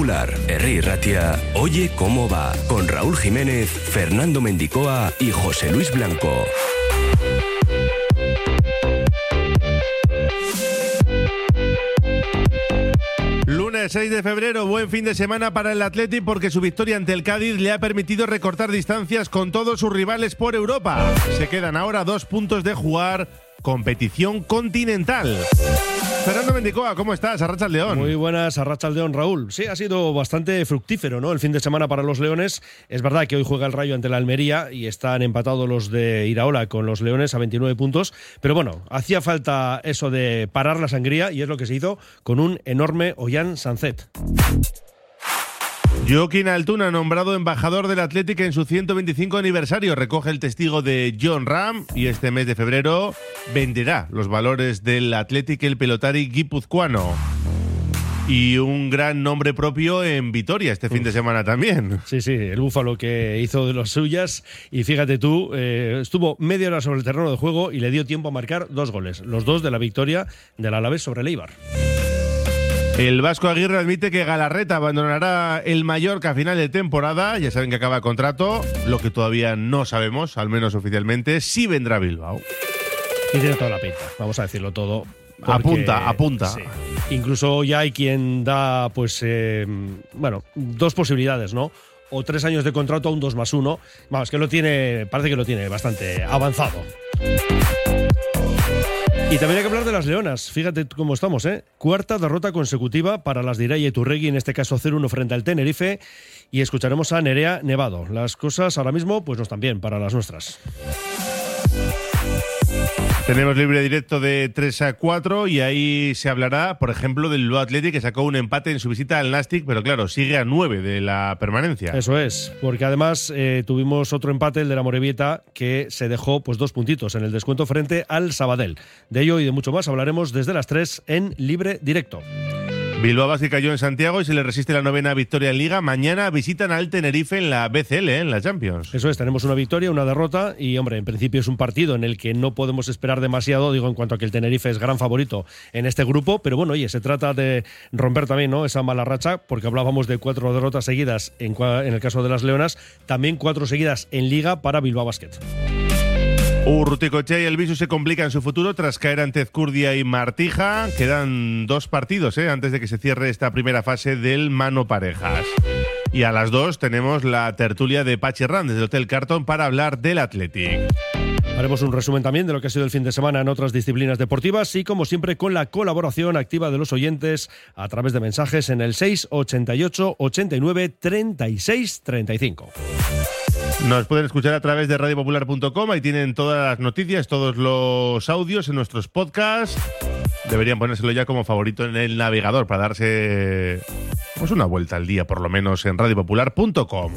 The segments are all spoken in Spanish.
Popular, Herri Ratia, Oye cómo va, con Raúl Jiménez, Fernando Mendicoa y José Luis Blanco. Lunes 6 de febrero, buen fin de semana para el Atleti porque su victoria ante el Cádiz le ha permitido recortar distancias con todos sus rivales por Europa. Se quedan ahora dos puntos de jugar competición continental. Fernando Mendicoa, ¿cómo estás? Arracha el León. Muy buenas, Arracha el León, Raúl. Sí, ha sido bastante fructífero, ¿no? El fin de semana para los Leones. Es verdad que hoy juega el Rayo ante la Almería y están empatados los de Iraola con los Leones a 29 puntos. Pero bueno, hacía falta eso de parar la sangría y es lo que se hizo con un enorme Ollán Sancet. Joaquín Altuna, nombrado embajador del Atlético en su 125 aniversario, recoge el testigo de John Ram y este mes de febrero venderá los valores del Atlético el pelotari guipuzcoano. Y un gran nombre propio en Vitoria este fin de semana también. Sí, sí, el Búfalo que hizo de las suyas. Y fíjate tú, eh, estuvo media hora sobre el terreno de juego y le dio tiempo a marcar dos goles. Los dos de la victoria del Alavés sobre el Eibar. El Vasco Aguirre admite que Galarreta abandonará el Mallorca a final de temporada. Ya saben que acaba el contrato. Lo que todavía no sabemos, al menos oficialmente, sí vendrá a Bilbao. Y tiene toda la pinta, vamos a decirlo todo. porque- Apunta, apunta. sí. Incluso ya hay quien da, pues, eh, bueno, dos posibilidades, ¿no? O tres años de contrato a un 2 más 1. Vamos, que lo tiene, parece que lo tiene bastante avanzado. Y también hay que hablar de las Leonas. Fíjate cómo estamos, ¿eh? Cuarta derrota consecutiva para las de Iraya y Turregui, en este caso 0-1 frente al Tenerife. Y escucharemos a Nerea Nevado. Las cosas ahora mismo, pues no están bien para las nuestras. Tenemos libre directo de 3 a 4 y ahí se hablará, por ejemplo, del Bilbao Athletic que sacó un empate en su visita al Nastic, pero claro, sigue a 9 de la permanencia. Eso es, porque además eh, tuvimos otro empate, el de la Morevieta, que se dejó pues dos puntitos en el descuento frente al Sabadell. De ello y de mucho más hablaremos desde las 3 en libre directo. Bilbao Basket cayó en Santiago y se le resiste la novena victoria en Liga. Mañana visitan al Tenerife en la BCL, ¿eh? en la Champions. Eso es, tenemos una victoria, una derrota y, hombre, en principio es un partido en el que no podemos esperar demasiado, digo, en cuanto a que el Tenerife es gran favorito en este grupo, pero bueno, oye, se trata de romper también ¿no? esa mala racha, porque hablábamos de cuatro derrotas seguidas en, el caso de las Leonas, también cuatro seguidas en Liga para Bilbao Basket. Urruticochea y el Visu se complican su futuro tras caer ante Ezcurdia y Martija. Quedan dos partidos ¿eh? antes de que se cierre esta primera fase del Mano Parejas. Y a las dos tenemos la tertulia de Pachi desde el Hotel Carton para hablar del Athletic. Haremos un resumen también de lo que ha sido el fin de semana en otras disciplinas deportivas y, como siempre, con la colaboración activa de los oyentes a través de mensajes en el 688 89 36 35. Nos pueden escuchar a través de radiopopular.com. Ahí tienen todas las noticias, todos los audios en nuestros podcasts. Deberían ponérselo ya como favorito en el navegador para darse pues una vuelta al día, por lo menos en radiopopular.com.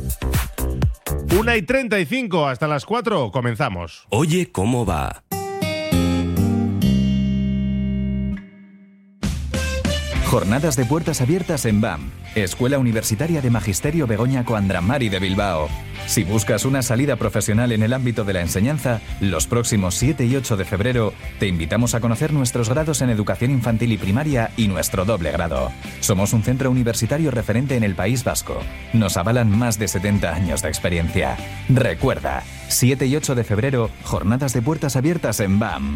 Una y 35 hasta las 4. Comenzamos. Oye cómo va. Jornadas de puertas abiertas en BAM, Escuela Universitaria de Magisterio Begoña Coandramari de Bilbao. Si buscas una salida profesional en el ámbito de la enseñanza, los próximos 7 y 8 de febrero te invitamos a conocer nuestros grados en educación infantil y primaria y nuestro doble grado. Somos un centro universitario referente en el País Vasco. Nos avalan más de 70 años de experiencia. Recuerda, 7 y 8 de febrero, jornadas de puertas abiertas en BAM.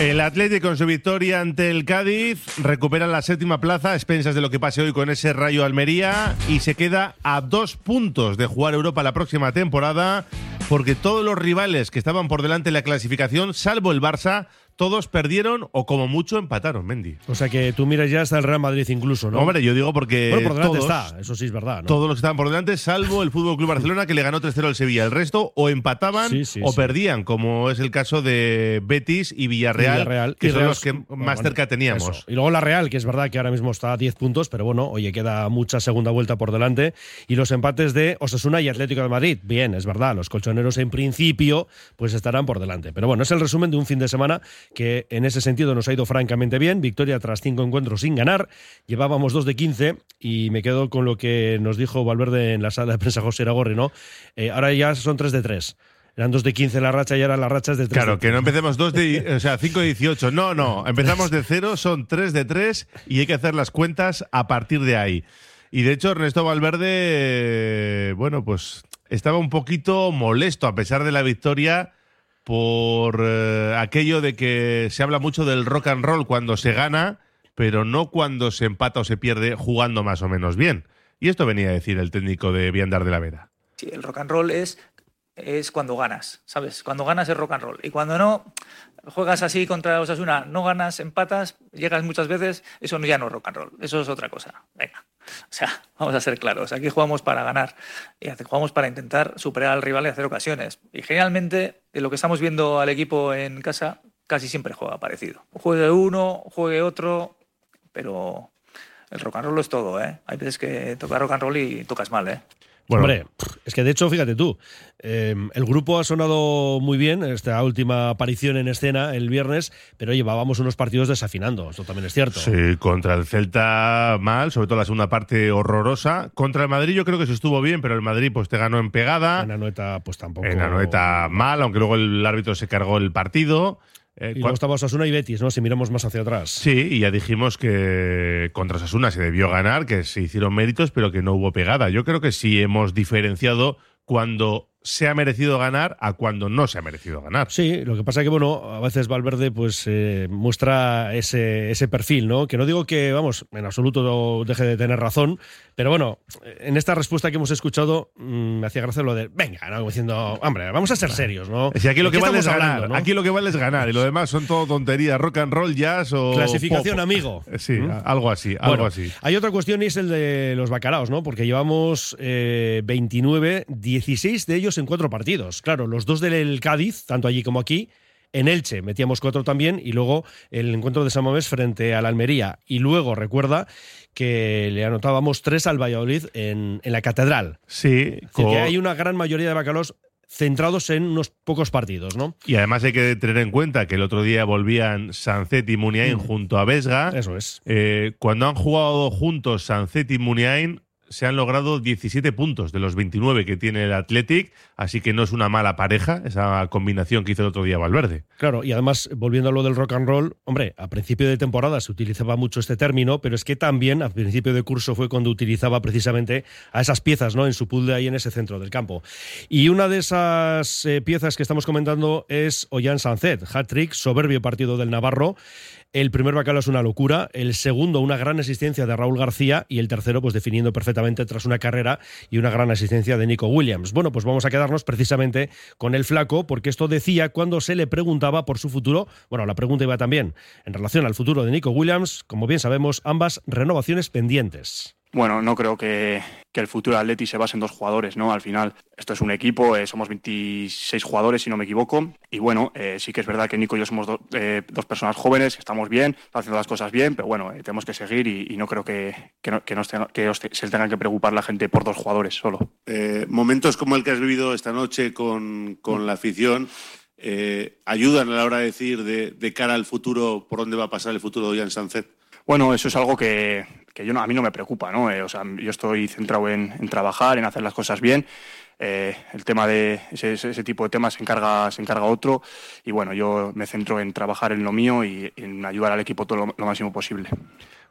El Atlético con su victoria ante el Cádiz recupera la séptima plaza a expensas de lo que pase hoy con ese Rayo Almería y se queda a dos puntos de jugar Europa la próxima temporada porque todos los rivales que estaban por delante en la clasificación, salvo el Barça, todos perdieron o como mucho empataron, Mendy. O sea que tú miras ya hasta el Real Madrid incluso, ¿no? Hombre, yo digo porque bueno, por delante todos, está, eso sí es verdad. ¿no? todos los que estaban por delante, salvo el Fútbol Club Barcelona que le ganó 3-0 al Sevilla. El resto o empataban Sí, sí, o sí. perdían, como es el caso de Betis y Villarreal, Villarreal, que y son Real- los que más bueno, cerca teníamos. eso. Y luego la Real, que es verdad que ahora mismo está a 10 puntos, pero bueno, oye, queda mucha segunda vuelta por delante. Y los empates de Osasuna y Atlético de Madrid. Bien, es verdad, los colchoneros en principio pues estarán por delante. Pero bueno, es el resumen de un fin de semana que en ese sentido nos ha ido francamente bien. Victoria tras cinco encuentros sin ganar. Llevábamos dos de 15 y me quedo con lo que nos dijo Valverde en la sala de prensa José Iragorri, ¿no? Eh, ahora ya son tres de tres. Eran dos de 15 la racha y ahora las rachas de tres Claro, de que no empecemos 2 de, o sea, 5 de 18. No, no, empezamos de 0, son 3 de 3 y hay que hacer las cuentas a partir de ahí. Y de hecho, Ernesto Valverde, eh, bueno, pues estaba un poquito molesto a pesar de la victoria por eh, aquello de que se habla mucho del rock and roll cuando se gana, pero no cuando se empata o se pierde jugando más o menos bien. Y esto venía a decir el técnico de Viandar de la Vera. Sí, el rock and roll es, es cuando ganas, ¿sabes? Cuando ganas es rock and roll. Y cuando no, juegas así contra Osasuna, no ganas, empatas, llegas muchas veces, eso ya no es rock and roll, eso es otra cosa. Venga. O sea, vamos a ser claros, aquí jugamos para ganar, y jugamos para intentar superar al rival y hacer ocasiones. Y generalmente, lo que estamos viendo al equipo en casa, casi siempre juega parecido. Juegue uno, juegue otro, pero el rock and roll es todo, ¿eh? Hay veces que tocas rock and roll y tocas mal, ¿eh? Bueno, Hombre, es que de hecho, fíjate tú, eh, el grupo ha sonado muy bien, esta última aparición en escena el viernes, pero llevábamos unos partidos desafinando, esto también es cierto. Sí, contra el Celta mal, sobre todo la segunda parte horrorosa. Contra el Madrid yo creo que se estuvo bien, pero el Madrid pues te ganó en pegada. En Anoeta, pues tampoco. En Anoeta mal, aunque luego el árbitro se cargó el partido. Eh, Y luego estaba Osasuna y Betis, ¿no? Si miramos más hacia atrás. Sí, y ya dijimos que contra Sasuna se debió ganar, que se hicieron méritos, pero que no hubo pegada. Yo creo que sí hemos diferenciado cuando se ha merecido ganar a cuando no se ha merecido ganar. Sí, lo que pasa que, bueno, a veces Valverde pues eh, muestra ese, ese perfil, ¿no? Que no digo que, vamos, en absoluto no deje de tener razón, pero bueno, en esta respuesta que hemos escuchado mm, me hacía gracia lo de, venga, ¿no? Como diciendo, hombre, vamos a ser serios, ¿no? Si aquí lo ¿De que vale es ganar, hablando, no? aquí lo que vale es ganar y lo demás son todo tonterías, rock and roll, jazz o Clasificación pop. amigo. Sí, ¿Mm? algo así, algo Bueno, así. Hay otra cuestión y es el de los bacalaos, ¿no? Porque llevamos eh, 29, 16 de ellos en cuatro partidos. Claro, los dos del Cádiz, tanto allí como aquí. En Elche metíamos cuatro también y luego el encuentro de San Mamés frente al Almería. Y luego recuerda que le anotábamos tres al Valladolid en, en la Catedral. Sí, Es decir, co- que hay una gran mayoría de bacalaos centrados en unos pocos partidos, ¿no? y además hay que tener en cuenta que el otro día volvían Sancet y Muniain junto a Vesga. Mm. Eso es. Eh, cuando han jugado juntos Sancet y Muniain, se han logrado 17 puntos de los 29 que tiene el Athletic, así que no es una mala pareja esa combinación que hizo el otro día Valverde. Claro, y además, volviendo a lo del rock and roll, hombre, a principio de temporada se utilizaba mucho este término, pero es que también a principio de curso fue cuando utilizaba precisamente a esas piezas, ¿no? En su de ahí en ese centro del campo. Y una de esas eh, piezas que estamos comentando es Ollán Sancet, hat-trick, soberbio partido del Navarro. El primer bacalao es una locura, el segundo una gran asistencia de Raúl García y el tercero pues definiendo perfectamente tras una carrera y una gran asistencia de Nico Williams. Bueno, pues vamos a quedarnos precisamente con el flaco porque esto decía cuando se le preguntaba por su futuro. Bueno, la pregunta iba también en relación al futuro de Nico Williams, como bien sabemos, ambas renovaciones pendientes. Bueno, no creo que, que el futuro de Atleti se base en dos jugadores, ¿no? Al final, esto es un equipo, eh, somos 26 jugadores, si no me equivoco. Y bueno, eh, sí que es verdad que Nico y yo somos eh, dos personas jóvenes, estamos bien, haciendo las cosas bien, pero bueno, eh, tenemos que seguir y, no creo que, que, no- que nos tenga- que os se tengan que preocupar la gente por dos jugadores solo. Momentos como el que has vivido esta noche con, con la afición ayudan a la hora de decir de, de cara al futuro por dónde va a pasar el futuro de Jan Sánchez. Bueno, eso es algo que, que yo no, a mí no me preocupa, ¿no? Eh, o sea, yo estoy centrado en, en, trabajar, en hacer las cosas bien. Eh, el tema de ese, ese, tipo de temas se encarga, se encarga otro y bueno, yo me centro en trabajar en lo mío y en ayudar al equipo todo lo, lo máximo posible.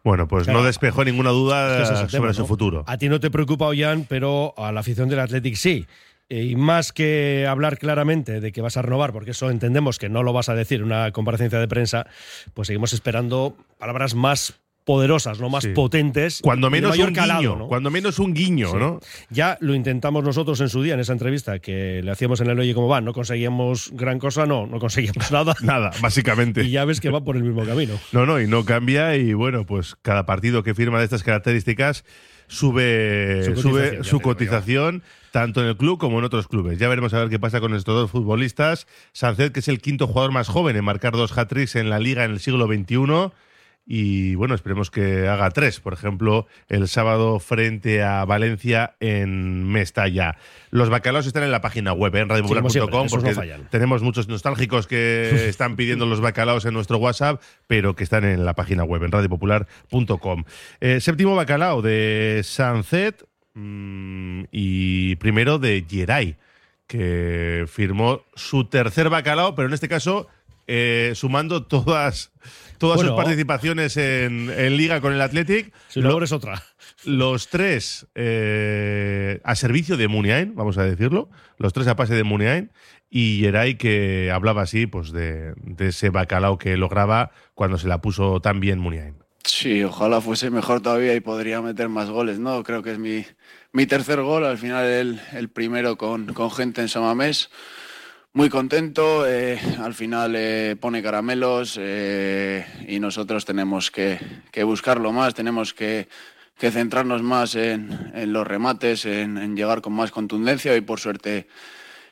Bueno, pues claro. no despejó ninguna duda es sobre tema, su ¿no? futuro. A ti no te preocupa, Ollán, pero a la afición del Athletic sí. Y más que hablar claramente de que vas a renovar, porque eso entendemos que no lo vas a decir en una comparecencia de prensa, pues seguimos esperando palabras más poderosas, no más Sí. potentes. Cuando menos mayor un calado, guiño, ¿no? cuando menos un guiño, Sí. ¿no? Ya lo intentamos nosotros en su día, en esa entrevista que le hacíamos en el Oye cómo va. No conseguíamos gran cosa, no, no conseguíamos nada. Nada, básicamente. Y ya ves que va por el mismo camino. No, no, y no cambia y bueno, pues cada partido que firma de estas características sube Su su, cotización, sube su cotización tanto en el club como en otros clubes. Ya veremos a ver qué pasa con estos dos futbolistas. Sancet, que es el quinto jugador más joven en marcar dos hat-tricks en la liga en el siglo XXI. Y bueno, esperemos que haga tres, por ejemplo, el sábado frente a Valencia en Mestalla. Los bacalaos están en la página web, ¿eh? en radiopopular.com, porque tenemos muchos nostálgicos que están pidiendo los bacalaos en nuestro WhatsApp, pero que están en la página web, en radiopopular.com. Eh, séptimo bacalao de Sunset mm, y primero de Geray, que firmó su tercer bacalao, pero en este caso eh, sumando todas, todas Bueno. sus participaciones en, en liga con el Athletic. Si lo es otra. Los tres eh, a servicio de Muniain, vamos a decirlo. Los tres a pase de Muniain. Y Geray que hablaba así pues de, de ese bacalao que lograba cuando se la puso tan bien Muniain. Sí, ojalá fuese mejor todavía y podría meter más goles, ¿no? Creo que es mi, mi tercer gol, al final el, el primero con, con gente en Samamés. Muy contento, eh, al final eh, pone caramelos eh, y nosotros tenemos que, que buscarlo más, tenemos que, que centrarnos más en, en los remates, en, en llegar con más contundencia y por suerte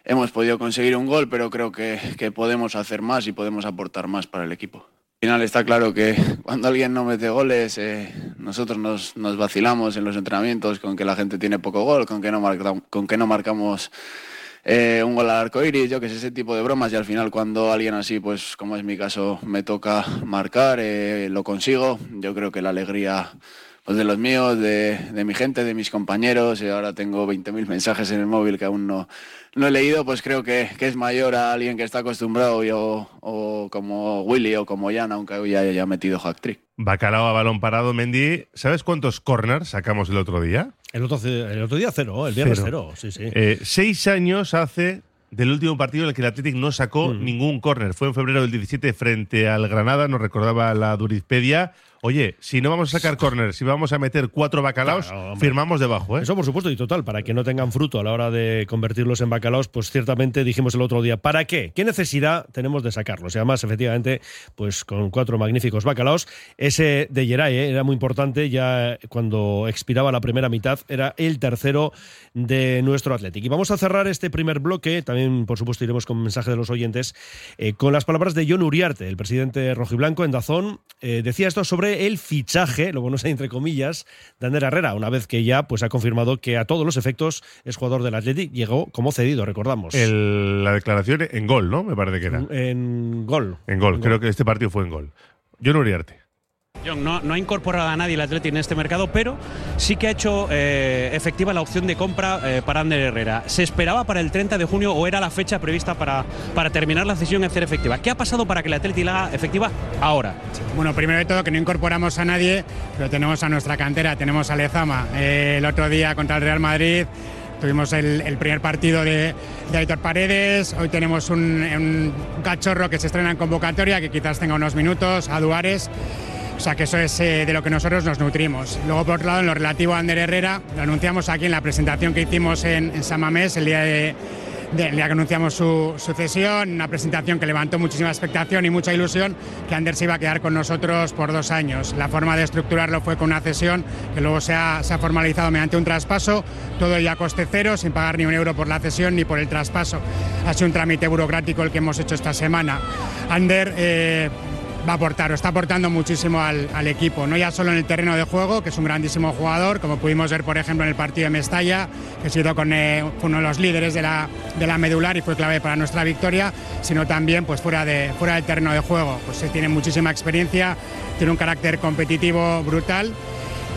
hemos podido conseguir un gol, pero creo que, que podemos hacer más y podemos aportar más para el equipo. Al final está claro que cuando alguien no mete goles, eh, nosotros nos, nos vacilamos en los entrenamientos con que la gente tiene poco gol, con que no, marca- con que no marcamos eh, un gol al arco iris, yo que sé, ese tipo de bromas. Y al final, cuando alguien así, pues como es mi caso, me toca marcar, eh, lo consigo. Yo creo que la alegría pues, de los míos, de, de mi gente, de mis compañeros, y ahora tengo 20.000 mensajes en el móvil que aún no, no he leído, pues creo que, que es mayor a alguien que está acostumbrado, yo, o como Willy o como Jan, aunque hoy ya haya metido hack trick. Bacalao a balón parado, Mendy. ¿Sabes cuántos corners sacamos el otro día? El otro, el otro día cero, el viernes cero. Sí, sí. Eh, seis años hace del último partido en el que el Athletic no sacó Mm. ningún córner. Fue en febrero del 17 frente al Granada, nos recordaba la Durizpedia. Oye, si no vamos a sacar córner, si vamos a meter cuatro bacalaos, Claro, firmamos debajo, ¿eh? Eso por supuesto y total, para que no tengan fruto a la hora de convertirlos en bacalaos, pues ciertamente dijimos el otro día, ¿para qué? ¿Qué necesidad tenemos de sacarlos? Y además, efectivamente, pues con cuatro magníficos bacalaos, ese de Geray ¿eh? era muy importante, ya cuando expiraba la primera mitad, era el tercero de nuestro Athletic. Y vamos a cerrar este primer bloque, también por supuesto iremos con mensaje de los oyentes, eh, con las palabras de John Uriarte, el presidente rojiblanco en Dazón, eh, decía esto sobre el fichaje, lo bueno es entre comillas, de Ander Herrera, una vez que ya pues ha confirmado que a todos los efectos es jugador del Athletic, llegó como cedido, recordamos. El- la declaración en gol, ¿no? Me parece que era. En gol. En gol, creo que este partido fue en gol. Yo no Uriarte. No, no ha incorporado a nadie el Atleti en este mercado, pero sí que ha hecho eh, efectiva la opción de compra eh, para Ander Herrera. ¿Se esperaba para el 30 de junio o era la fecha prevista para, para terminar la cesión y hacer efectiva? ¿Qué ha pasado para que el Atleti la haga efectiva ahora? Bueno, primero de todo que no incorporamos a nadie, pero tenemos a nuestra cantera, tenemos a Lezama. Eh, el otro día contra el Real Madrid tuvimos el, el primer partido de, de Aitor Paredes, hoy tenemos un, un cachorro que se estrena en convocatoria, que quizás tenga unos minutos, a Duares. O sea que eso es eh, de lo que nosotros nos nutrimos. Luego, por otro lado, en lo relativo a Ander Herrera, lo anunciamos aquí en la presentación que hicimos en, en San Mamés el día de, que anunciamos su sucesión, una presentación que levantó muchísima expectación y mucha ilusión, que Ander se iba a quedar con nosotros por dos años. La forma de estructurarlo fue con una cesión que luego se ha, se ha formalizado mediante un traspaso, todo ya a coste cero, sin pagar ni un euro por la cesión ni por el traspaso. Ha sido un trámite burocrático el que hemos hecho esta semana. Ander... eh, va a aportar, o está aportando muchísimo al, equipo, no ya solo en el terreno de juego, que es un grandísimo jugador, como pudimos ver, por ejemplo, en el partido de Mestalla, que ha sido con, eh, uno de los líderes de la, de la medular y fue clave para nuestra victoria, sino también pues, fuera, de, fuera del terreno de juego. Pues tiene muchísima experiencia, tiene un carácter competitivo brutal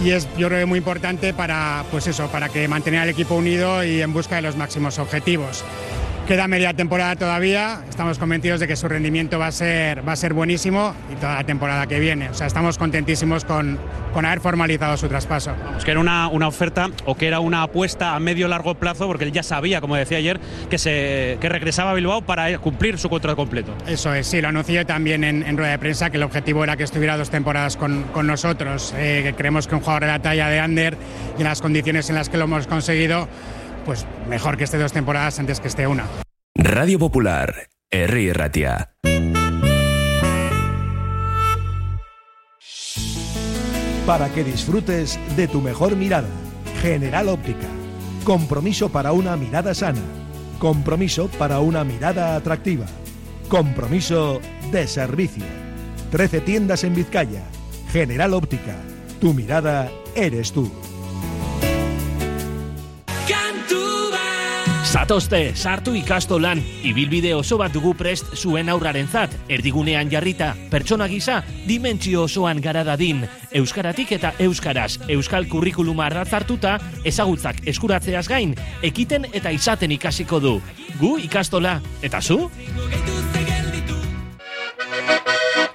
y es yo creo muy importante para pues eso para que mantener al equipo unido y en busca de los máximos objetivos queda media temporada todavía. Estamos convencidos de que su rendimiento va a ser va a ser buenísimo y toda la temporada que viene. O sea estamos contentísimos con, con haber formalizado su traspaso. Vamos, que era una, una oferta o que era una apuesta a medio largo plazo porque él ya sabía como decía ayer que se que regresaba a Bilbao para cumplir su contrato completo. Eso es sí lo anuncié también en, en rueda de prensa que el objetivo era que estuviera dos temporadas con, con nosotros. Eh, creemos que un jugador de la talla de Ander y en las condiciones en las que lo hemos conseguido, pues mejor que esté dos temporadas antes que esté una. Radio Popular, Herri Ratia. Para que disfrutes de tu mejor mirada. General Óptica. Compromiso para una mirada sana. Compromiso para una mirada atractiva. Compromiso de servicio. 13 tiendas en Vizcaya. General Óptica. Tu mirada eres tú. Zatozte, sartu ikastolan, ibilbide oso bat dugu prest zuen aurrarentzat, erdigunean jarrita, pertsona gisa, dimentsio osoan gara dadin, euskaratik eta euskaraz, euskal kurrikuluma arratzartuta, ezagutzak eskuratzeaz gain, ekiten eta izaten ikasiko du. Gu ikastola, eta zu?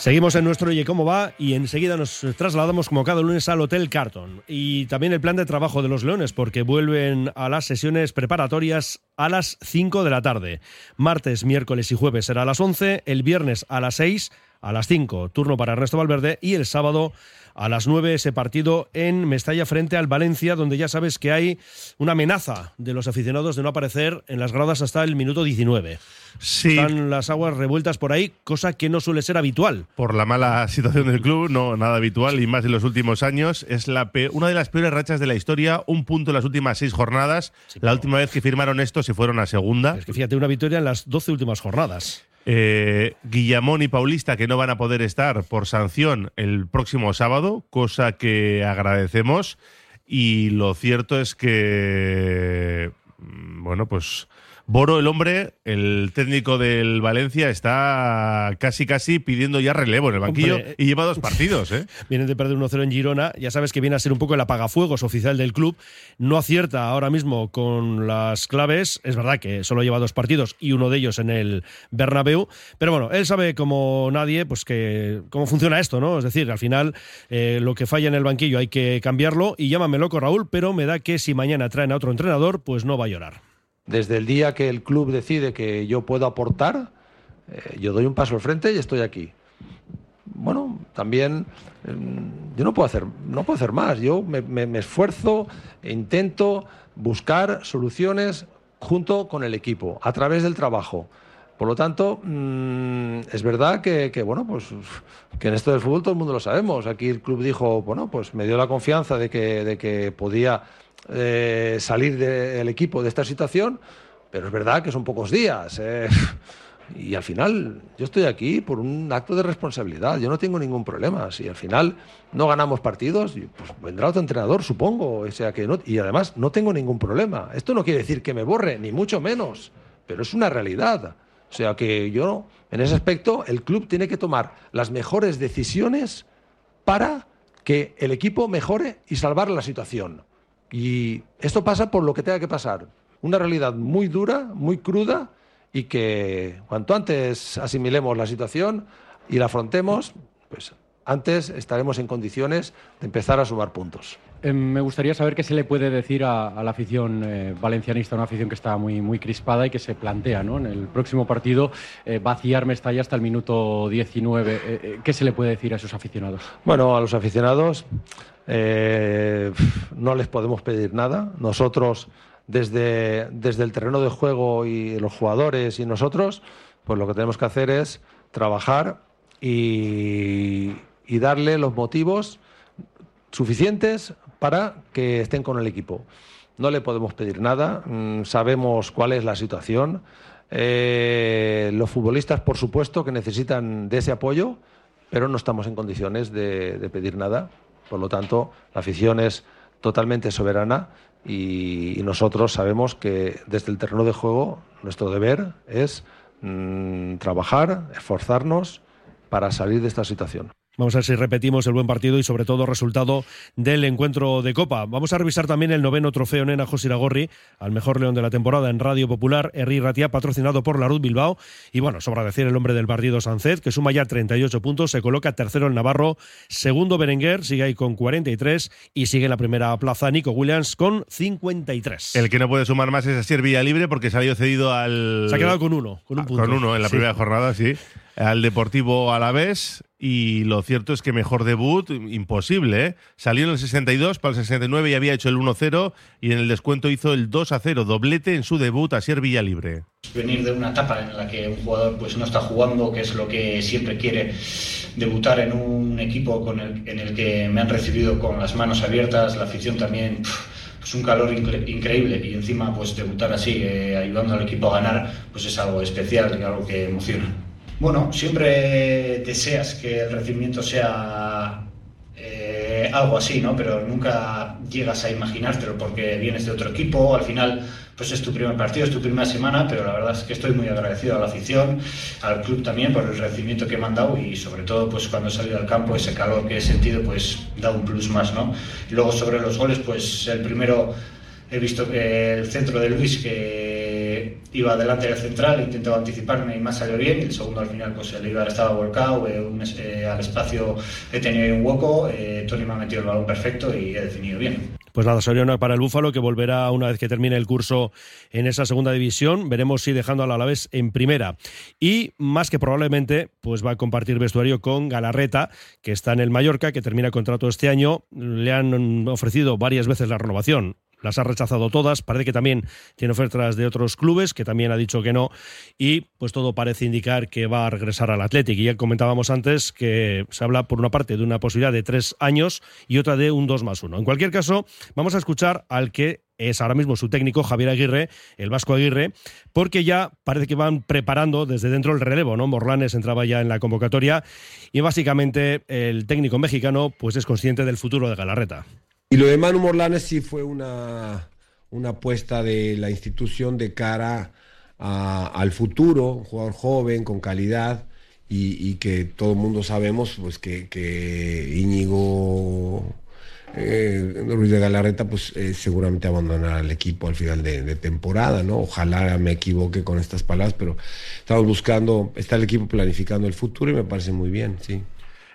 Seguimos en nuestro Oye Cómo Va y enseguida nos trasladamos como cada lunes al Hotel Carton. Y también el plan de trabajo de los Leones, porque vuelven a las sesiones preparatorias a las 5 de la tarde. Martes, miércoles y jueves será a las 11, el viernes a las 6, a las 5, turno para Ernesto Valverde y el sábado a las 9 ese partido en Mestalla frente al Valencia, donde ya sabes que hay una amenaza de los aficionados de no aparecer en las gradas hasta el minuto 19. Sí. Están las aguas revueltas por ahí, cosa que no suele ser habitual. Por la mala situación del club, no nada habitual y más en los últimos años. Es la una de las peores rachas de la historia, un punto en las últimas seis jornadas. Sí, la última vez que firmaron esto se fueron a segunda. Es que fíjate, una victoria en las 12 últimas jornadas. Eh, Guillamón y Paulista que no van a poder estar por sanción el próximo sábado, cosa que agradecemos. Y lo cierto es que, bueno, pues Boro, el hombre, el técnico del Valencia, está casi casi pidiendo ya relevo en el banquillo hombre, y lleva dos partidos. ¿eh? Vienen de perder 1-0 en Girona, ya sabes que viene a ser un poco el apagafuegos oficial del club. No acierta ahora mismo con las claves. Es verdad que solo lleva dos partidos y uno de ellos en el Bernabéu. Pero bueno, él sabe como nadie pues que cómo funciona esto, ¿no? Es decir, al final eh, lo que falla en el banquillo hay que cambiarlo y llámame loco Raúl, pero me da que si mañana traen a otro entrenador, pues no va a llorar. Desde el día que el club decide que yo puedo aportar, eh, yo doy un paso al frente y estoy aquí. Bueno, también eh, yo no puedo hacer, no puedo hacer más. Yo me, me, me esfuerzo e intento buscar soluciones junto con el equipo, a través del trabajo. Por lo tanto, mmm, es verdad que, que, bueno, pues que en esto del fútbol todo el mundo lo sabemos. Aquí el club dijo, bueno, pues me dio la confianza de que, de que podía eh, salir del equipo de esta situación, pero es verdad que son pocos días. Eh, y al final yo estoy aquí por un acto de responsabilidad, yo no tengo ningún problema. Si al final no ganamos partidos, pues vendrá otro entrenador, supongo. O sea que no, y además no tengo ningún problema. Esto no quiere decir que me borre, ni mucho menos. pero es una realidad. O sea que yo, en ese aspecto, el club tiene que tomar las mejores decisiones para que el equipo mejore y salvar la situación. Y esto pasa por lo que tenga que pasar. Una realidad muy dura, muy cruda y que cuanto antes asimilemos la situación y la afrontemos, pues antes estaremos en condiciones de empezar a sumar puntos. Eh, me gustaría saber qué se le puede decir a, la afición eh, valencianista, una afición que está muy, muy crispada y que se plantea ¿no? en el próximo partido eh, vaciar Mestalla hasta el minuto 19. Eh, eh, ¿Qué se le puede decir a esos aficionados? Bueno, a los aficionados no les podemos pedir nada. Nosotros, desde, desde el terreno de juego y los jugadores y nosotros, pues lo que tenemos que hacer es trabajar y darle los motivos suficientes para que estén con el equipo. No le podemos pedir nada, mm, sabemos cuál es la situación. Eh, los futbolistas, por supuesto, que necesitan de ese apoyo, pero no estamos en condiciones de, pedir nada. Por lo tanto, la afición es totalmente soberana y, y nosotros sabemos que desde el terreno de juego nuestro deber es mm, trabajar, esforzarnos para salir de esta situación. Vamos a ver si repetimos el buen partido y sobre todo resultado del encuentro de Copa. Vamos a revisar también el noveno trofeo Nena José Iragorri, al mejor león de la temporada en Radio Popular, Herri Ratia, patrocinado por la Rud Bilbao. Y bueno, sobra decir el hombre del partido Sancet, que suma ya 38 puntos, se coloca tercero el Navarro, segundo Berenguer, sigue ahí con 43 y sigue en la primera plaza Nico Williams con 53. El que no puede sumar más es Asier Villalibre porque salió cedido al. Se ha quedado con uno, con un Ah, punto. Con uno en la Sí. primera jornada, sí. Al Deportivo Alavés. Y lo cierto es que mejor debut, imposible, ¿eh? Salió en el 62, para el 69 y había hecho el 1-0 y en el descuento hizo el 2-0, doblete en su debut a Ser Villalibre. venir de una etapa en la que un jugador pues no está jugando, que es lo que siempre quiere, debutar en un equipo con el- en el que me han recibido con las manos abiertas, la afición también, pf, pues un calor incre- increíble y encima pues debutar así, eh, ayudando al equipo a ganar, pues es algo especial y algo que emociona. Bueno, siempre deseas que el recibimiento sea eh, algo así, ¿no? Pero nunca llegas a imaginártelo porque vienes de otro equipo, al final pues es tu primer partido, es tu primera semana, pero la verdad es que estoy muy agradecido a la afición, al club también por el recibimiento que me han dado y sobre todo pues cuando he salido al campo ese calor que he sentido pues da un plus más, ¿no? Y luego sobre los goles pues el primero he visto que el centro de Luis que iba delante del central, intentaba anticiparme y más salió bien. El segundo al final, pues el Ibar estaba volcado, eh, un eh, al espacio he tenido un hueco, eh, Tony me ha metido el balón perfecto y he definido bien. Pues nada, Soriano para el Búfalo, que volverá una vez que termine el curso en esa segunda división. Veremos si dejando al Alavés en primera. Y más que probablemente, pues va a compartir vestuario con Galarreta, que está en el Mallorca, que termina contrato este año. Le han ofrecido varias veces la renovación. Las ha rechazado todas. Parece que también tiene ofertas de otros clubes, que también ha dicho que no. Y pues todo parece indicar que va a regresar al Athletic. Y ya comentábamos antes que se habla, por una parte, de una posibilidad de tres años y otra de un 2 más 1. En cualquier caso, vamos a escuchar al que es ahora mismo su técnico, Javier Aguirre, el Vasco Aguirre, porque ya parece que van preparando desde dentro el relevo, ¿no? Morlanes entraba ya en la convocatoria y básicamente el técnico mexicano pues es consciente del futuro de Galarreta. Y lo de Manu Morlanes sí fue una, una apuesta de la institución de cara al futuro, un jugador joven, con calidad, y, y que todo el mundo sabemos pues que, que Íñigo eh, Ruiz de Galarreta pues eh, seguramente abandonará el equipo al final de, de temporada, ¿no? Ojalá me equivoque con estas palabras, pero estamos buscando, está el equipo planificando el futuro y me parece muy bien, sí.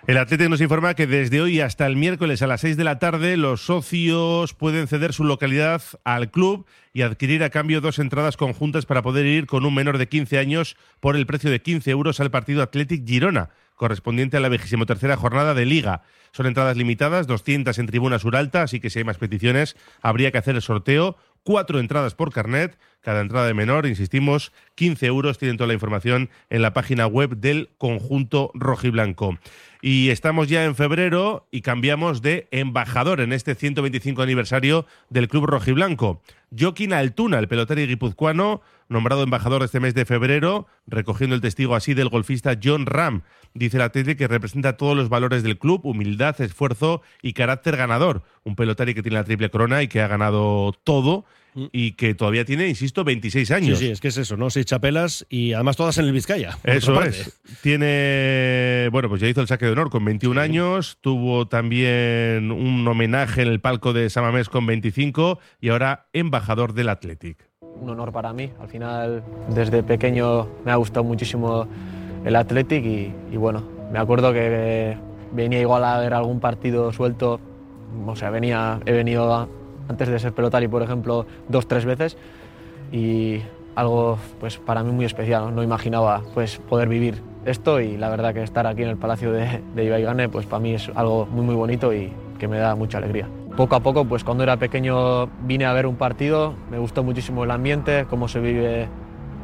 El Atlético nos informa que desde hoy hasta el miércoles a las 6 de la tarde los socios pueden ceder su localidad al club y adquirir a cambio dos entradas conjuntas para poder ir con un menor de 15 años por el precio de 15 euros al partido Athletic Girona, correspondiente a la vigésimo tercera jornada de Liga. Son entradas limitadas, 200 en tribuna sur alta, así que si hay más peticiones habría que hacer el sorteo. Cuatro entradas por carnet, cada entrada de menor, insistimos, 15 euros. Tienen toda la información en la página web del conjunto rojiblanco. Y estamos ya en febrero y cambiamos de embajador en este 125 aniversario del Club Rojiblanco. Joaquín Altuna, el pelotari guipuzcoano, nombrado embajador este mes de febrero, recogiendo el testigo así del golfista John Ram. Dice el Atlético que representa todos los valores del club, humildad, esfuerzo y carácter ganador. Un pelotari que tiene la triple corona y que ha ganado todo y que todavía tiene, insisto, 26 años. Sí, sí, es que es eso, ¿no? Seis chapelas y además todas en el Vizcaya. Eso es. Tiene, bueno, pues ya hizo el saque de honor con 21 años, tuvo también un homenaje en el palco de Samamés con 25 y ahora embajador del Athletic. un honor para mí. Al final, desde pequeño me ha gustado muchísimo el Athletic y, y bueno, me acuerdo que venía igual a ver algún partido suelto. O sea, venía, he venido a- antes de ser pelotari, por ejemplo, dos, tres veces y algo pues para mí muy especial. No, imaginaba pues poder vivir esto y la verdad que estar aquí en el Palacio de, de Ibaigane pues para mí es algo muy muy bonito y que me da mucha alegría. Poco a poco, pues cuando era pequeño vine a ver un partido, me gustó muchísimo el ambiente, cómo se vive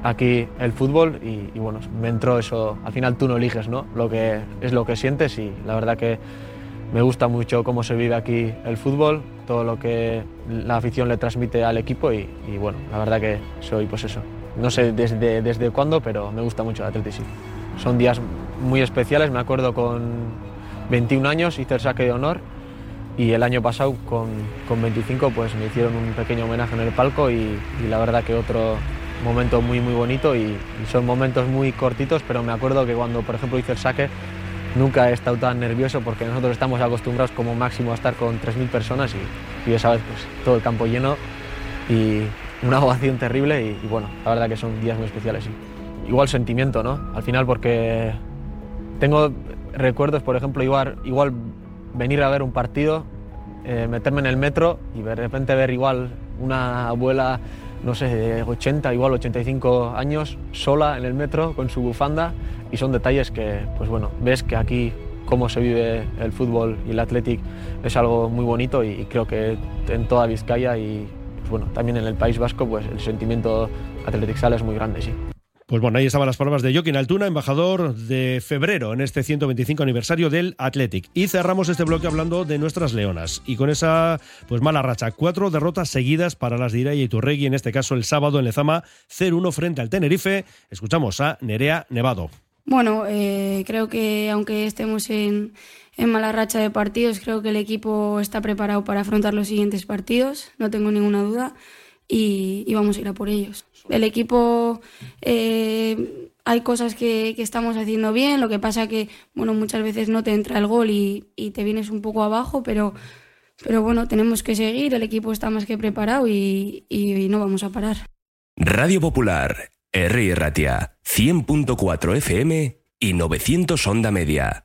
aquí el fútbol y, y bueno, me entró eso, al final tú no eliges, ¿no? Lo que es lo que sientes y la verdad que me gusta mucho cómo se vive aquí el fútbol, todo lo que la afición le transmite al equipo y, bueno, la verdad que soy pues eso. No sé desde, desde cuándo, pero me gusta mucho el atletismo. Son días muy especiales, me acuerdo con 21 años hice el saque de honor y el año pasado con, con 25 pues me hicieron un pequeño homenaje en el palco y, y la verdad que otro momento muy muy bonito y, y son momentos muy cortitos, pero me acuerdo que cuando por ejemplo hice el saque nunca he estado tan nervioso porque nosotros estamos acostumbrados como máximo a estar con 3.000 personas y, y esa vez pues todo el campo lleno y una ovación terrible y, bueno, la verdad que son días muy especiales. Igual sentimiento, ¿no? Al final porque tengo recuerdos, por ejemplo, igual, igual venir a ver un partido, eh, meterme en el metro y de repente ver igual una abuela, no sé, de 80, igual 85 años, sola en el metro con su bufanda y son detalles que, pues bueno, ves que aquí cómo se vive el fútbol y el athletic es algo muy bonito y creo que en toda Vizcaya y pues bueno, también en el País Vasco pues el sentimiento athletic sala es muy grande, sí. Pues bueno, ahí estaban las palabras de Joaquín Altuna, embajador de febrero en este 125 aniversario del Athletic. Y cerramos este bloque hablando de nuestras leonas. Y con esa pues mala racha, cuatro derrotas seguidas para las de Iraya y Turregui, en este caso el sábado en Lezama, 0-1 frente al Tenerife. Escuchamos a Nerea Nevado. Bueno, eh, creo que aunque estemos en, en mala racha de partidos, creo que el equipo está preparado para afrontar los siguientes partidos, no tengo ninguna duda, y, y vamos a ir a por ellos. El equipo, eh, hay cosas que, estamos haciendo bien, lo que pasa que, bueno, muchas veces no te entra el gol y, te vienes un poco abajo, pero, pero bueno, tenemos que seguir, el equipo está más que preparado y no vamos a parar. Radio Popular, R. Ratia, 100.4 FM y 900 Onda Media.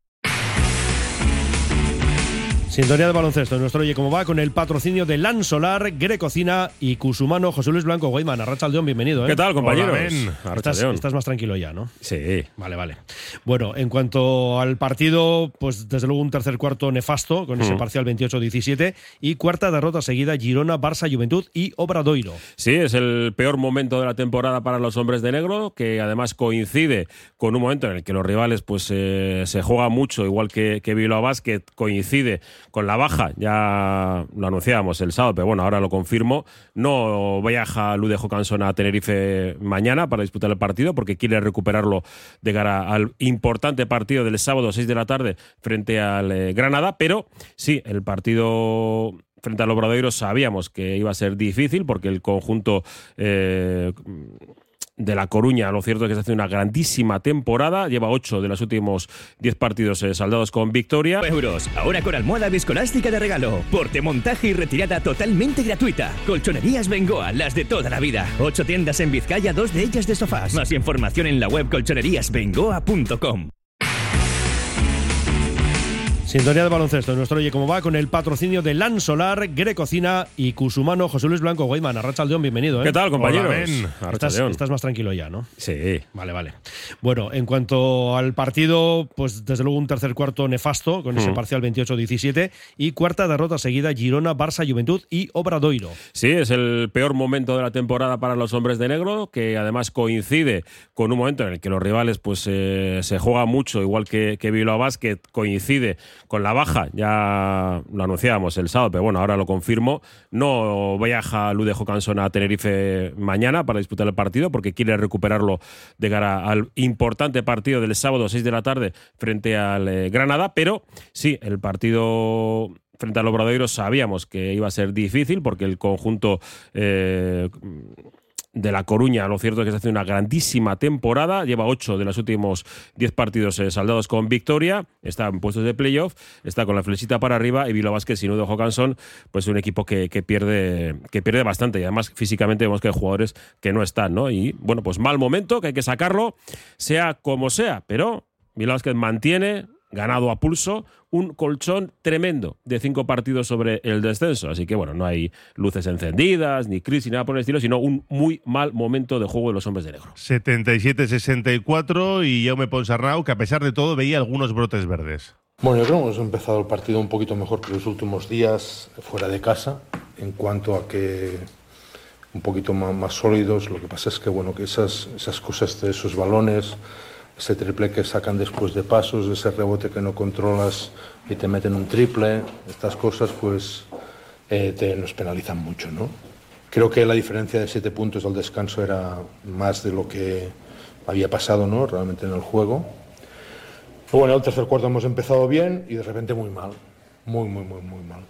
Sintonía de baloncesto. Nuestro Oye Cómo Va con el patrocinio de Lan Solar, Grecocina y Cusumano. José Luis Blanco Guayman, Arrachaldeón, bienvenido. ¿eh? ¿Qué tal, compañeros? Hola. Estás, estás más tranquilo ya, ¿no? Sí. Vale, vale. Bueno, en cuanto al partido, pues desde luego un tercer cuarto nefasto con ese Mm. parcial 28-17 y cuarta derrota seguida Girona, Barça, Juventud y Obradoiro. Sí, es el peor momento de la temporada para los hombres de negro, que además coincide con un momento en el que los rivales pues eh, se juega mucho, igual que, que Bilbao Basket, coincide con la baja, ya lo anunciábamos el sábado, pero bueno, ahora lo confirmo, no viaja Lude Jocansson a Tenerife mañana para disputar el partido porque quiere recuperarlo de cara al importante partido del sábado 6 de la tarde frente al eh, Granada, pero sí, el partido frente al Obradoiro sabíamos que iba a ser difícil porque el conjunto eh, de La Coruña, lo cierto es que se hace una grandísima temporada, lleva 8 de los últimos 10 partidos eh, saldados con victoria. Euros, ahora con almohada viscolástica de regalo, porte, montaje y retirada totalmente gratuita. Colchonerías Bengoa, las de toda la vida. 8 tiendas en Vizcaya, dos de ellas de sofás. Más información en la web colchoneríasbengoa.com. Sintonía de baloncesto. Nuestro Oye Cómo Va con el patrocinio de Lan Solar, Grecocina y Cusumano. José Luis Blanco Guayman, Arrachaldeón, bienvenido. ¿eh? ¿Qué tal, compañeros? Hola, estás, estás más tranquilo ya, ¿no? Sí. Vale, vale. Bueno, en cuanto al partido, pues desde luego un tercer cuarto nefasto con ese Mm. parcial 28-17 y cuarta derrota seguida Girona, Barça, Juventud y Obradoiro. Sí, es el peor momento de la temporada para los hombres de negro, que además coincide con un momento en el que los rivales pues eh, se juegan mucho, igual que, que Bilbao Basket, coincide con la baja, ya lo anunciábamos el sábado, pero bueno, ahora lo confirmo, no viaja Lude Jocansson a Tenerife mañana para disputar el partido, porque quiere recuperarlo de cara al importante partido del sábado 6 de la tarde frente al eh, Granada, pero sí, el partido frente al Obradoiro sabíamos que iba a ser difícil porque el conjunto eh, de La Coruña, lo cierto es que se hace una grandísima temporada, lleva 8 de los últimos 10 partidos eh, saldados con victoria, está en puestos de playoff, está con la flechita para arriba y Bilbao Vázquez sin pues un equipo que, que pierde que pierde bastante. Y además físicamente vemos que hay jugadores que no están, ¿no? Y bueno, pues mal momento, que hay que sacarlo, sea como sea, pero Bilbao Vázquez mantiene ganado a pulso, un colchón tremendo de cinco partidos sobre el descenso. Así que, bueno, no hay luces encendidas, ni crisis, ni nada por el estilo, sino un muy mal momento de juego de los hombres de negro. 77-64 y Jaume Ponsarnau, que a pesar de todo veía algunos brotes verdes. Bueno, yo creo que hemos empezado el partido un poquito mejor que los últimos días fuera de casa, en cuanto a que un poquito más, más sólidos. Lo que pasa es que, bueno, que esas, esas cosas de esos balones, ese triple que sacan después de pasos, ese rebote que no controlas y te meten un triple, estas cosas pues eh, te, nos penalizan mucho, ¿no? Creo que la diferencia de siete puntos al descanso era más de lo que había pasado, ¿no? Realmente en el juego. Bueno, el tercer cuarto hemos empezado bien y de repente muy mal, muy, muy, muy, muy mal.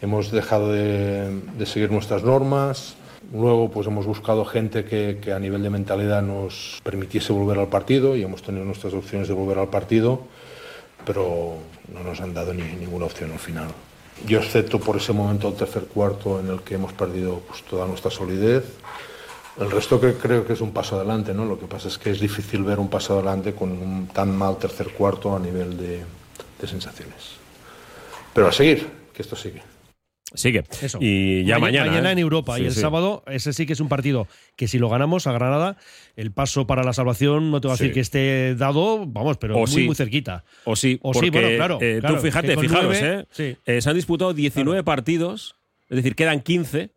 Hemos dejado de, de seguir nuestras normas, luego pues hemos buscado gente que, que, a nivel de mentalidad nos permitiese volver al partido y hemos tenido nuestras opciones de volver al partido, pero no nos han dado ni, ninguna opción al final. Yo excepto por ese momento del tercer cuarto en el que hemos perdido pues, toda nuestra solidez, el resto creo que es un paso adelante, ¿no? Lo que pasa es que es difícil ver un paso adelante con un tan mal tercer cuarto a nivel de sensaciones. Pero a seguir, que esto sigue. Sigue. Eso. Y ya mañana. Mañana ¿eh? en Europa Sí, y el sí. sábado, ese sí que es un partido que si lo ganamos a Granada, el paso para la salvación no te va a Sí. decir que esté dado, vamos, pero O muy, muy cerquita. O sí, O sí, bueno, claro, eh, claro, tú fíjate, fijaros, ¿eh? Eh, se han disputado 19 partidos, es decir, quedan 15,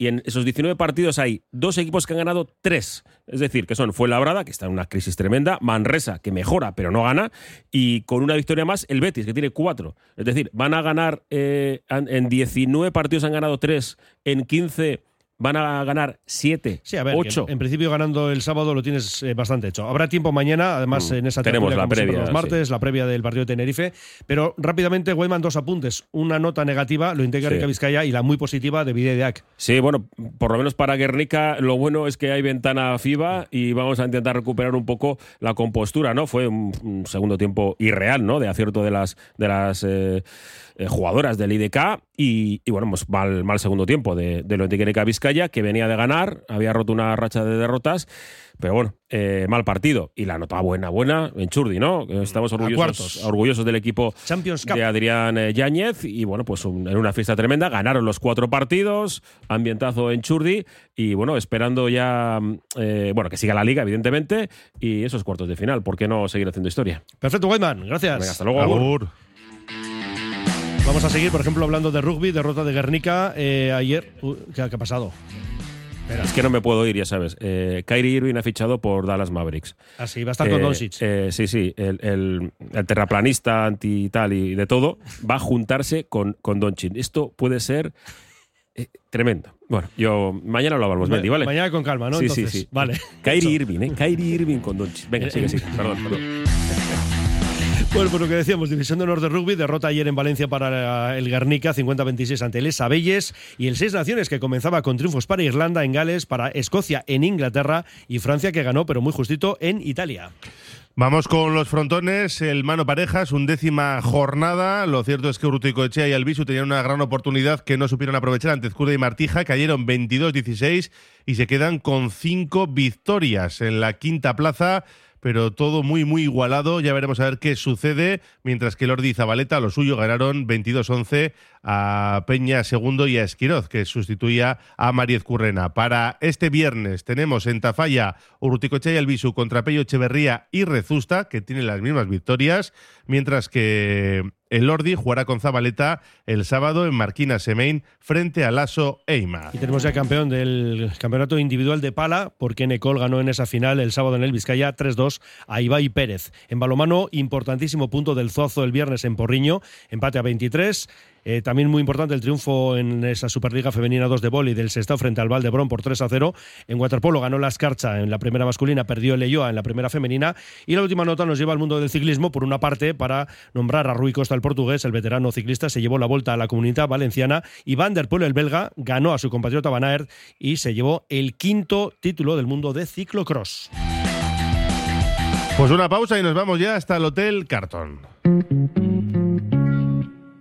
y en esos 19 partidos hay dos equipos que han ganado tres. Es decir, que son Fuenlabrada, que está en una crisis tremenda, Manresa, que mejora pero no gana, y con una victoria más, el Betis, que tiene cuatro. Es decir, van a ganar, eh, en 19 partidos han ganado tres, en 15 van a ganar siete, Sí, a ver, que ocho. en principio ganando el sábado lo tienes eh, bastante hecho. Habrá tiempo mañana, además Mm, en esa tenemos la previa, los martes, la previa del partido de Tenerife. Pero rápidamente, Weyman, dos apuntes. Una nota negativa, lo integra Sí. Rica Vizcaya, y la muy positiva de Videac. Sí, bueno, por lo menos para Guernica lo bueno es que hay ventana FIBA y vamos a intentar recuperar un poco la compostura, ¿no? Fue un, un segundo tiempo irreal, ¿no? De acierto de las de las eh, eh, jugadoras del IDK y, y, bueno, pues mal, mal segundo tiempo de, de lo Vizcaya, que venía de ganar, había roto una racha de derrotas, pero bueno, eh, mal partido. Y la nota buena, buena en Churdi, ¿no? Estamos orgullosos, orgullosos del equipo Champions Cup. de Adrián eh, Yáñez y bueno, pues un- en una fiesta tremenda, ganaron los cuatro partidos, ambientazo en Churdi y bueno, esperando ya, mm, eh, bueno, que siga la liga, evidentemente, y esos cuartos de final, ¿por qué no seguir haciendo historia? Perfecto, Weyman, gracias. Venga, hasta luego, Agur. Vamos a seguir, por ejemplo, hablando de rugby, derrota de Guernica eh, ayer. Uh, ¿qué, qué ha pasado? Es que no me puedo ir, ya sabes. Eh, Kyrie Irving ha fichado por Dallas Mavericks. Así, va a estar con Eh, Doncic. eh, sí, sí. El, el- el terraplanista anti tal y de todo va a juntarse con, con Doncic. Esto puede ser tremendo. Bueno, yo mañana lo hablamos, Mendy, ¿vale? mañana con calma, ¿no? Sí, Entonces, sí, sí. vale. Kyrie Irving, ¿eh? Kyrie Irving con Doncic. Venga, sigue, sigue. Perdón, perdón. Bueno, pues lo que decíamos, División de Honor de Rugby, derrota ayer en Valencia para el Guernica, 50-26 ante el Esabelles, y el Seis Naciones que comenzaba con triunfos para Irlanda en Gales, para Escocia en Inglaterra y Francia que ganó, pero muy justito, en Italia. Vamos con los frontones, el mano parejas, undécima jornada. Lo cierto es que Urruticoechea y Albisu tenían una gran oportunidad que no supieron aprovechar ante Ezcurda y Martija. Cayeron 22-16 y se quedan con cinco victorias en la quinta plaza. Pero todo muy, muy igualado. Ya veremos a ver qué sucede. Mientras que Lordi y Zabaleta, lo suyo, ganaron 22-11 a Peña Segundo y a Esquiroz, que sustituía a Mariez Currena. Para este viernes tenemos en Tafalla Urruticoechea y Albisu contra Pello Echeverría y Rezusta, que tienen las mismas victorias, mientras que el Lordi jugará con Zabaleta el sábado en Marquina Semain frente a Lasso Eima. Y tenemos ya campeón del campeonato individual de pala, porque Necol ganó en esa final el sábado en el Vizcaya 3-2 a Ibai Pérez. En balomano, importantísimo punto del Zozo el viernes en Porriño, empate a 23. Eh, también muy importante el triunfo en esa Superliga Femenina 2 de Boli del Sestao frente al Valdebrón por 3 a 0. En waterpolo ganó la Escarcha en la primera masculina, perdió el Leyoa en la primera femenina. Y la última nota nos lleva al mundo del ciclismo, por una parte, para nombrar a Rui Costa, el portugués, el veterano ciclista, se llevó la vuelta a la comunidad valenciana y Van der Poel, el belga, ganó a su compatriota Van Aert y se llevó el quinto título del mundo de ciclocross. Pues una pausa y nos vamos ya hasta el Hotel Carton.